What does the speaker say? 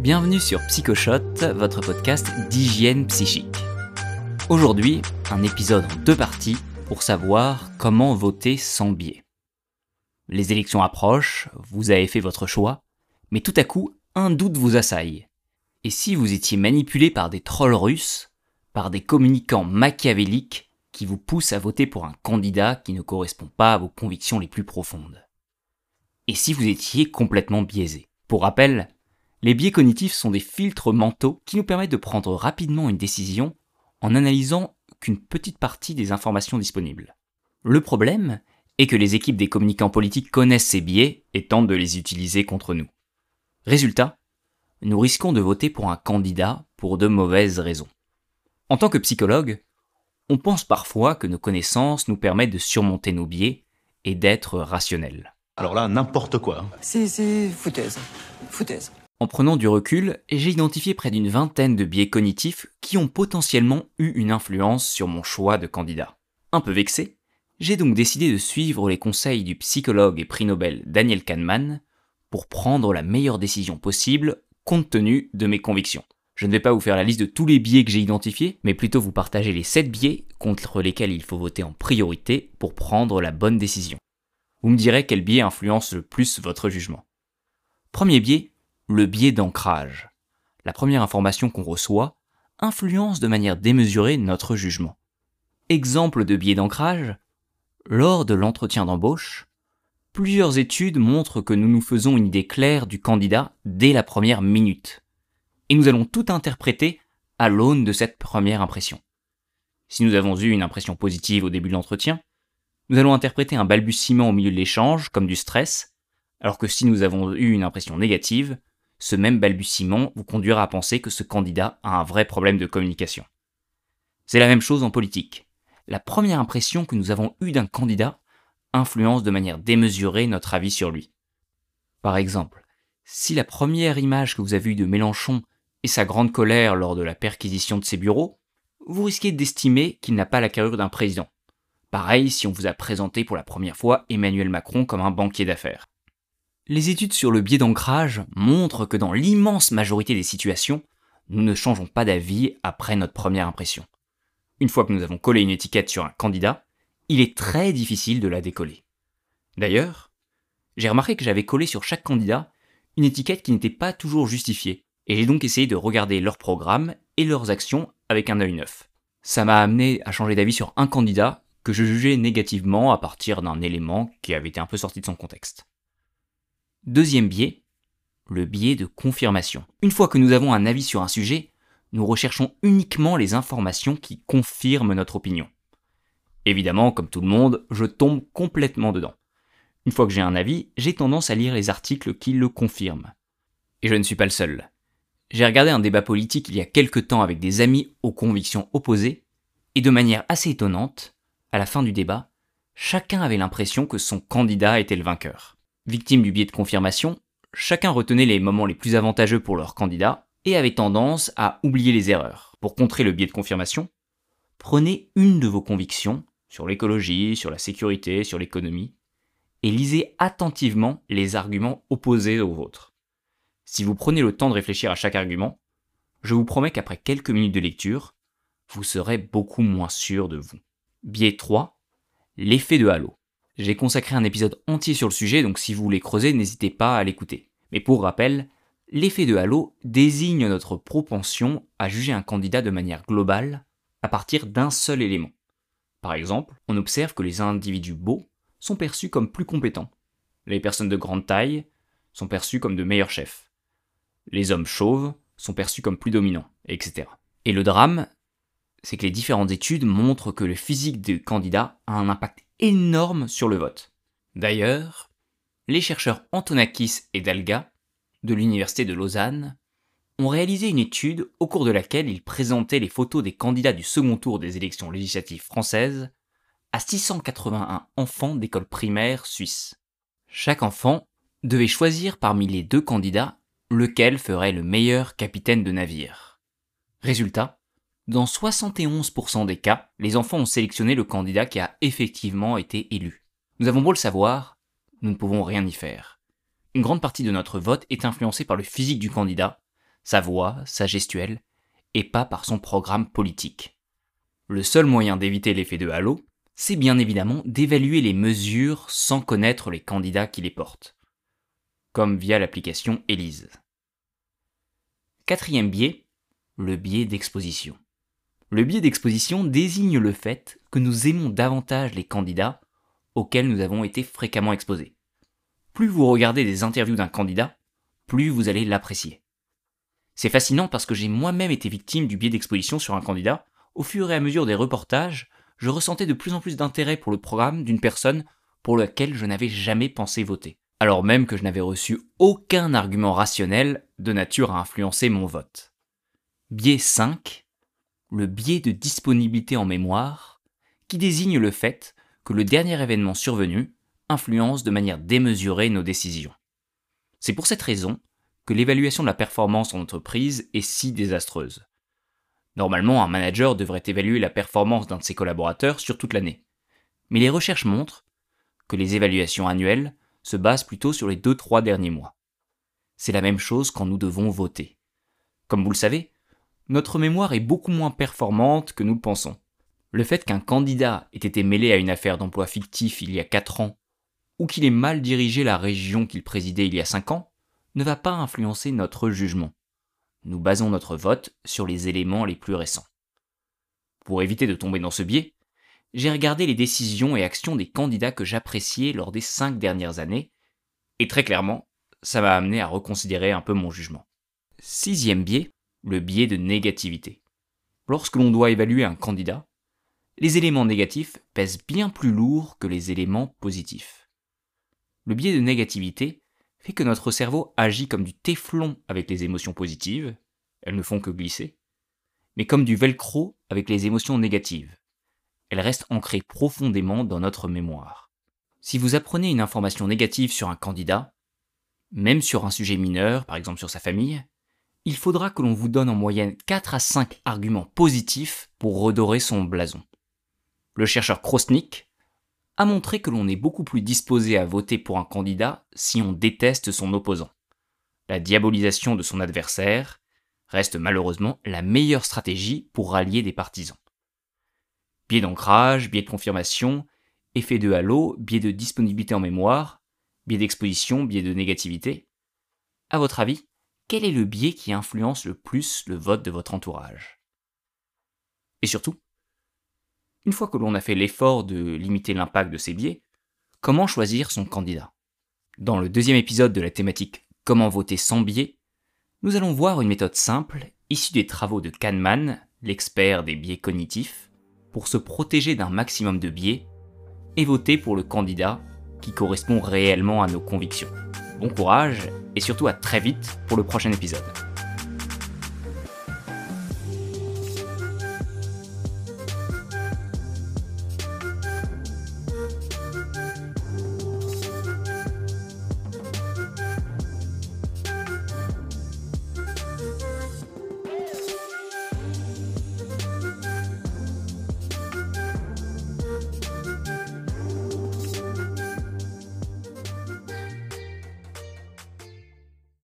Bienvenue sur Psychoshot, votre podcast d'hygiène psychique. Aujourd'hui, un épisode en deux parties pour savoir comment voter sans biais. Les élections approchent, vous avez fait votre choix, mais tout à coup, un doute vous assaille. Et si vous étiez manipulé par des trolls russes, par des communicants machiavéliques qui vous poussent à voter pour un candidat qui ne correspond pas à vos convictions les plus profondes? Et si vous étiez complètement biaisé? Pour rappel, les biais cognitifs sont des filtres mentaux qui nous permettent de prendre rapidement une décision en analysant qu'une petite partie des informations disponibles. Le problème est que les équipes des communicants politiques connaissent ces biais et tentent de les utiliser contre nous. Résultat, nous risquons de voter pour un candidat pour de mauvaises raisons. En tant que psychologue, on pense parfois que nos connaissances nous permettent de surmonter nos biais et d'être rationnels. Alors là, n'importe quoi. C'est, c'est foutaise. Foutaise. En prenant du recul, j'ai identifié près d'une vingtaine de biais cognitifs qui ont potentiellement eu une influence sur mon choix de candidat. Un peu vexé, j'ai donc décidé de suivre les conseils du psychologue et prix Nobel Daniel Kahneman pour prendre la meilleure décision possible compte tenu de mes convictions. Je ne vais pas vous faire la liste de tous les biais que j'ai identifiés, mais plutôt vous partager les 7 biais contre lesquels il faut voter en priorité pour prendre la bonne décision. Vous me direz quel biais influence le plus votre jugement. Premier biais, le biais d'ancrage. La première information qu'on reçoit influence de manière démesurée notre jugement. Exemple de biais d'ancrage, lors de l'entretien d'embauche, plusieurs études montrent que nous nous faisons une idée claire du candidat dès la première minute. Et nous allons tout interpréter à l'aune de cette première impression. Si nous avons eu une impression positive au début de l'entretien, nous allons interpréter un balbutiement au milieu de l'échange comme du stress, alors que si nous avons eu une impression négative, ce même balbutiement vous conduira à penser que ce candidat a un vrai problème de communication. C'est la même chose en politique. La première impression que nous avons eue d'un candidat influence de manière démesurée notre avis sur lui. Par exemple, si la première image que vous avez eue de Mélenchon est sa grande colère lors de la perquisition de ses bureaux, vous risquez d'estimer qu'il n'a pas la carrure d'un président. Pareil si on vous a présenté pour la première fois Emmanuel Macron comme un banquier d'affaires. Les études sur le biais d'ancrage montrent que dans l'immense majorité des situations, nous ne changeons pas d'avis après notre première impression. Une fois que nous avons collé une étiquette sur un candidat, il est très difficile de la décoller. D'ailleurs, j'ai remarqué que j'avais collé sur chaque candidat une étiquette qui n'était pas toujours justifiée, et j'ai donc essayé de regarder leur programme et leurs actions avec un œil neuf. Ça m'a amené à changer d'avis sur un candidat que je jugeais négativement à partir d'un élément qui avait été un peu sorti de son contexte. Deuxième biais, le biais de confirmation. Une fois que nous avons un avis sur un sujet, nous recherchons uniquement les informations qui confirment notre opinion. Évidemment, comme tout le monde, je tombe complètement dedans. Une fois que j'ai un avis, j'ai tendance à lire les articles qui le confirment. Et je ne suis pas le seul. J'ai regardé un débat politique il y a quelque temps avec des amis aux convictions opposées, et de manière assez étonnante, à la fin du débat, chacun avait l'impression que son candidat était le vainqueur. Victime du biais de confirmation, chacun retenait les moments les plus avantageux pour leur candidat et avait tendance à oublier les erreurs. Pour contrer le biais de confirmation, prenez une de vos convictions sur l'écologie, sur la sécurité, sur l'économie, et lisez attentivement les arguments opposés aux vôtres. Si vous prenez le temps de réfléchir à chaque argument, je vous promets qu'après quelques minutes de lecture, vous serez beaucoup moins sûr de vous. Biais 3. L'effet de halo. J'ai consacré un épisode entier sur le sujet, donc si vous voulez creuser, n'hésitez pas à l'écouter. Mais pour rappel, l'effet de halo désigne notre propension à juger un candidat de manière globale à partir d'un seul élément. Par exemple, on observe que les individus beaux sont perçus comme plus compétents. Les personnes de grande taille sont perçues comme de meilleurs chefs. Les hommes chauves sont perçus comme plus dominants, etc. Et le drame, c'est que les différentes études montrent que le physique du candidat a un impact énorme sur le vote. D'ailleurs, les chercheurs Antonakis et Dalga, de l'Université de Lausanne, ont réalisé une étude au cours de laquelle ils présentaient les photos des candidats du second tour des élections législatives françaises à 681 enfants d'école primaire suisse. Chaque enfant devait choisir parmi les deux candidats lequel ferait le meilleur capitaine de navire. Résultat, dans 71% des cas, les enfants ont sélectionné le candidat qui a effectivement été élu. Nous avons beau le savoir, nous ne pouvons rien y faire. Une grande partie de notre vote est influencée par le physique du candidat, sa voix, sa gestuelle, et pas par son programme politique. Le seul moyen d'éviter l'effet de halo, c'est bien évidemment d'évaluer les mesures sans connaître les candidats qui les portent, comme via l'application Elise. Quatrième biais, le biais d'exposition. Le biais d'exposition désigne le fait que nous aimons davantage les candidats auxquels nous avons été fréquemment exposés. Plus vous regardez des interviews d'un candidat, plus vous allez l'apprécier. C'est fascinant parce que j'ai moi-même été victime du biais d'exposition sur un candidat. Au fur et à mesure des reportages, je ressentais de plus en plus d'intérêt pour le programme d'une personne pour laquelle je n'avais jamais pensé voter, alors même que je n'avais reçu aucun argument rationnel de nature à influencer mon vote. Biais 5, le biais de disponibilité en mémoire, qui désigne le fait que le dernier événement survenu influence de manière démesurée nos décisions. C'est pour cette raison que l'évaluation de la performance en entreprise est si désastreuse. Normalement, un manager devrait évaluer la performance d'un de ses collaborateurs sur toute l'année. Mais les recherches montrent que les évaluations annuelles se basent plutôt sur les 2-3 derniers mois. C'est la même chose quand nous devons voter. Comme vous le savez, notre mémoire est beaucoup moins performante que nous le pensons. Le fait qu'un candidat ait été mêlé à une affaire d'emploi fictif il y a 4 ans, ou qu'il ait mal dirigé la région qu'il présidait il y a 5 ans, ne va pas influencer notre jugement. Nous basons notre vote sur les éléments les plus récents. Pour éviter de tomber dans ce biais, j'ai regardé les décisions et actions des candidats que j'appréciais lors des 5 dernières années, et très clairement, ça m'a amené à reconsidérer un peu mon jugement. Sixième biais, le biais de négativité. Lorsque l'on doit évaluer un candidat, les éléments négatifs pèsent bien plus lourd que les éléments positifs. Le biais de négativité fait que notre cerveau agit comme du téflon avec les émotions positives, elles ne font que glisser, mais comme du velcro avec les émotions négatives. Elles restent ancrées profondément dans notre mémoire. Si vous apprenez une information négative sur un candidat, même sur un sujet mineur, par exemple sur sa famille, il faudra que l'on vous donne en moyenne 4 à 5 arguments positifs pour redorer son blason. Le chercheur Krosnik a montré que l'on est beaucoup plus disposé à voter pour un candidat si on déteste son opposant. La diabolisation de son adversaire reste malheureusement la meilleure stratégie pour rallier des partisans. Biais d'ancrage, biais de confirmation, effet de halo, biais de disponibilité en mémoire, biais d'exposition, biais de négativité. À votre avis, quel est le biais qui influence le plus le vote de votre entourage? Et surtout, une fois que l'on a fait l'effort de limiter l'impact de ces biais, comment choisir son candidat? Dans le deuxième épisode de la thématique Comment voter sans biais, nous allons voir une méthode simple issue des travaux de Kahneman, l'expert des biais cognitifs, pour se protéger d'un maximum de biais et voter pour le candidat qui correspond réellement à nos convictions. Bon courage et surtout à très vite pour le prochain épisode.